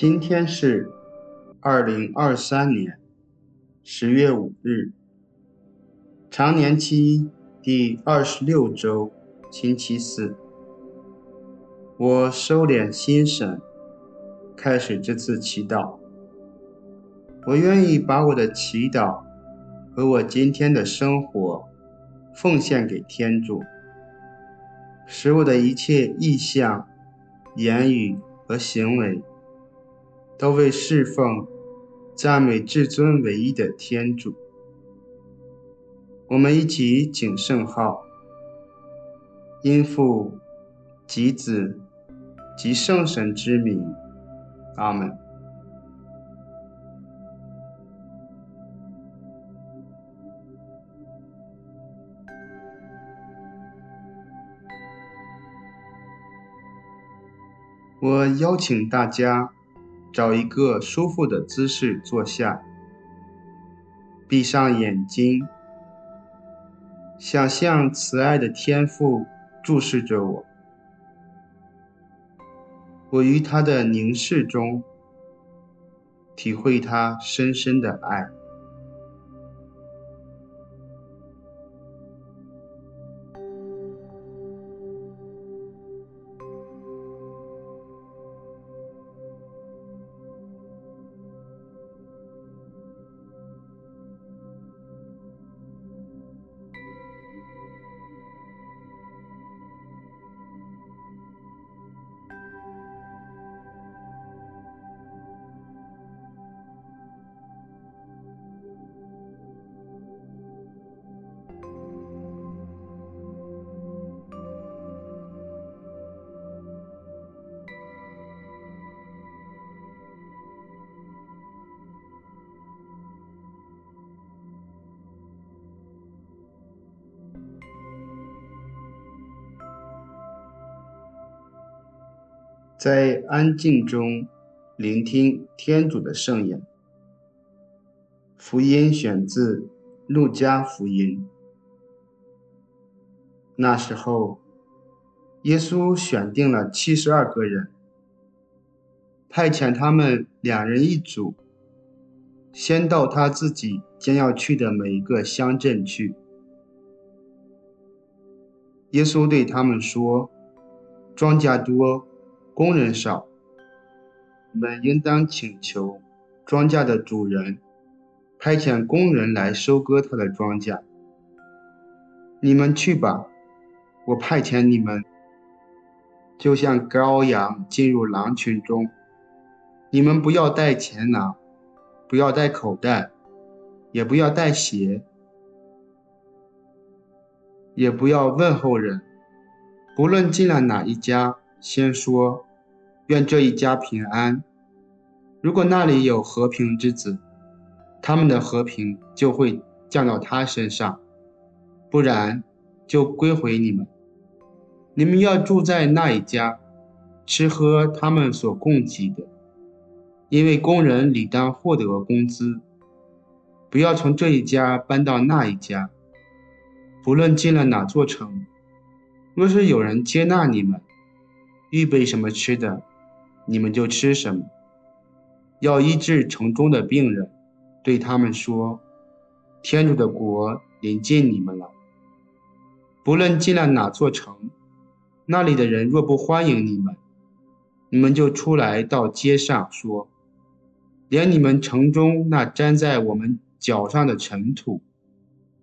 今天是二零二三年十月五日，常年期第二十六周，星期四。我收敛心神，开始这次祈祷。我愿意把我的祈祷和我今天的生活奉献给天主，使我的一切意向、言语和行为。都为侍奉、赞美至尊唯一的天主。我们一起谨圣号，因父、及子、及圣神之名，阿门。我邀请大家。找一个舒服的姿势坐下，闭上眼睛，想象慈爱的天父注视着我，我于他的凝视中体会他深深的爱。在安静中聆听天主的圣言。福音选自路加福音。那时候，耶稣选定了七十二个人，派遣他们两人一组，先到他自己将要去的每一个乡镇去。耶稣对他们说：“庄稼多。”工人少，你们应当请求庄稼的主人派遣工人来收割他的庄稼。你们去吧，我派遣你们，就像羔羊进入狼群中。你们不要带钱囊，不要带口袋，也不要带鞋，也不要问候人。不论进了哪一家，先说。愿这一家平安。如果那里有和平之子，他们的和平就会降到他身上；不然，就归回你们。你们要住在那一家，吃喝他们所供给的，因为工人理当获得工资。不要从这一家搬到那一家。不论进了哪座城，若是有人接纳你们，预备什么吃的。你们就吃什么。要医治城中的病人，对他们说：“天主的国临近你们了。”不论进了哪座城，那里的人若不欢迎你们，你们就出来到街上说：“连你们城中那粘在我们脚上的尘土，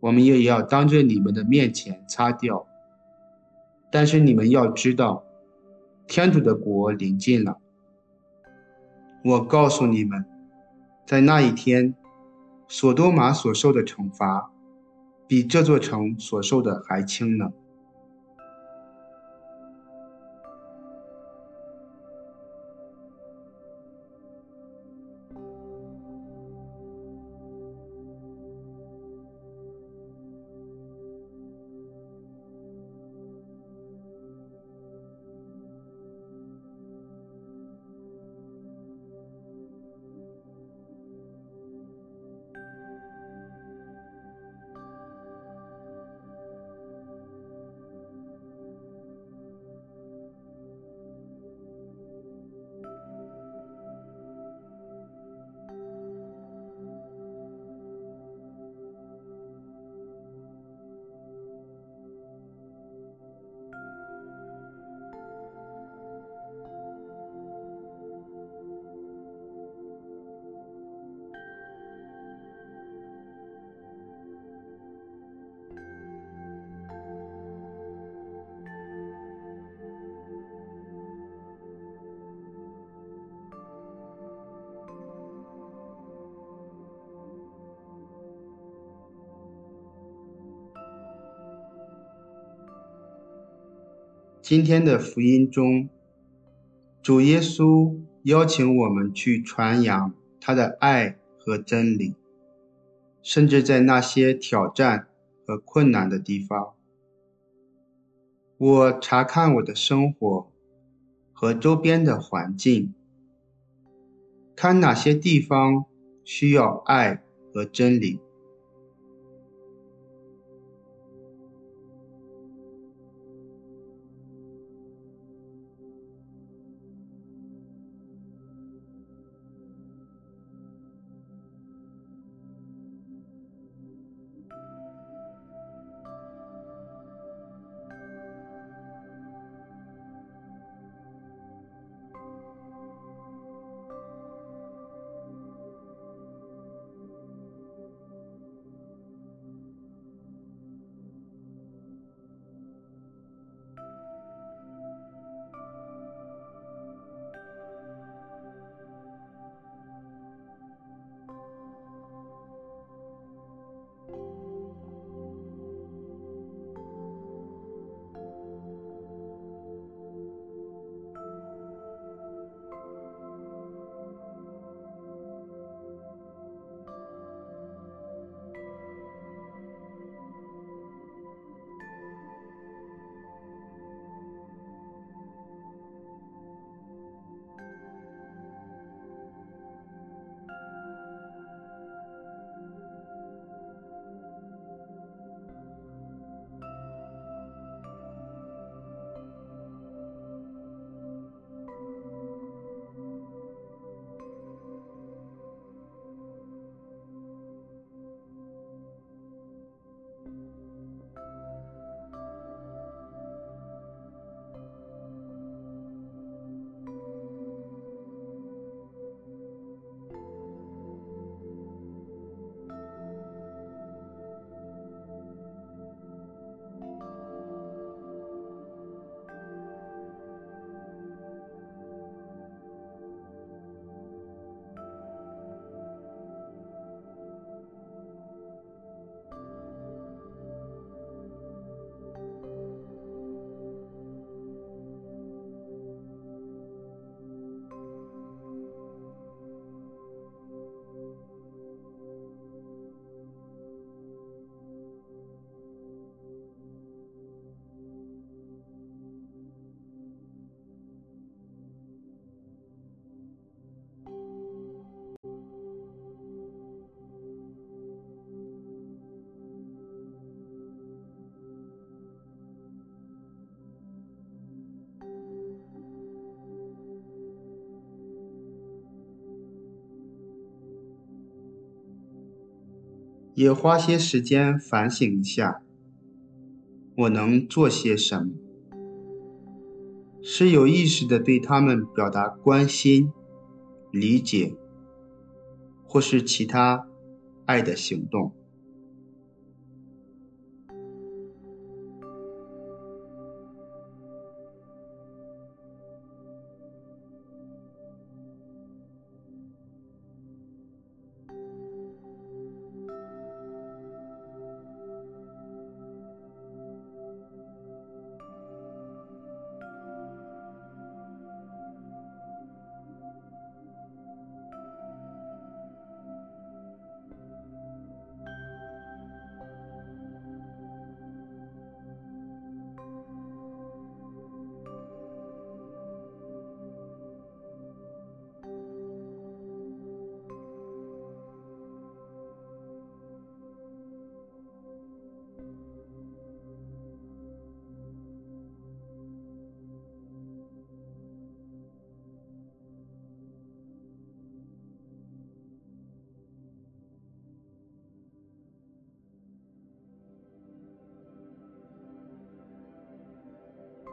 我们也要当着你们的面前擦掉。”但是你们要知道，天主的国临近了。我告诉你们，在那一天，索多玛所受的惩罚，比这座城所受的还轻呢。今天的福音中，主耶稣邀请我们去传扬他的爱和真理，甚至在那些挑战和困难的地方。我查看我的生活和周边的环境，看哪些地方需要爱和真理。也花些时间反省一下，我能做些什么？是有意识的对他们表达关心、理解，或是其他爱的行动。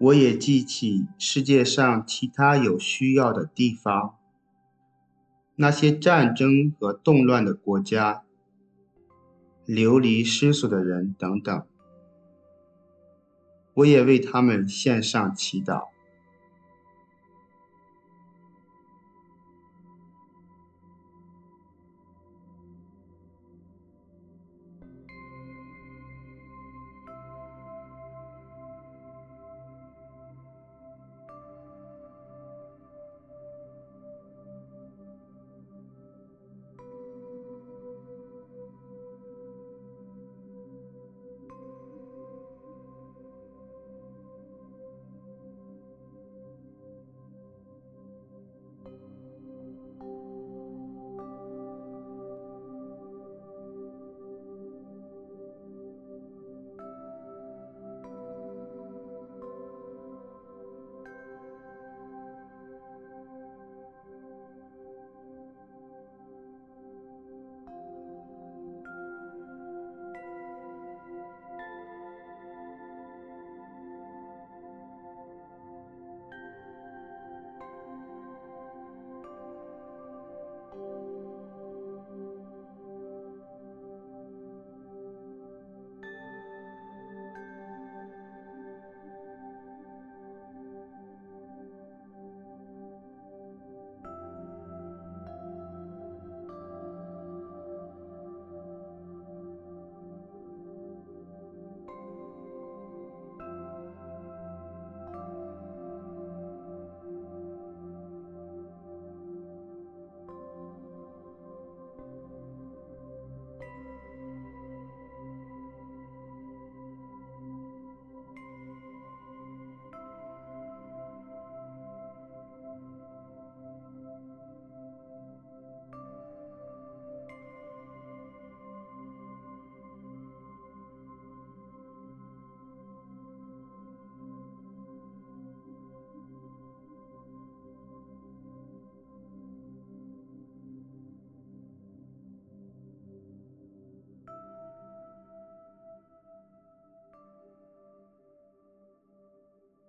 我也记起世界上其他有需要的地方，那些战争和动乱的国家，流离失所的人等等。我也为他们献上祈祷。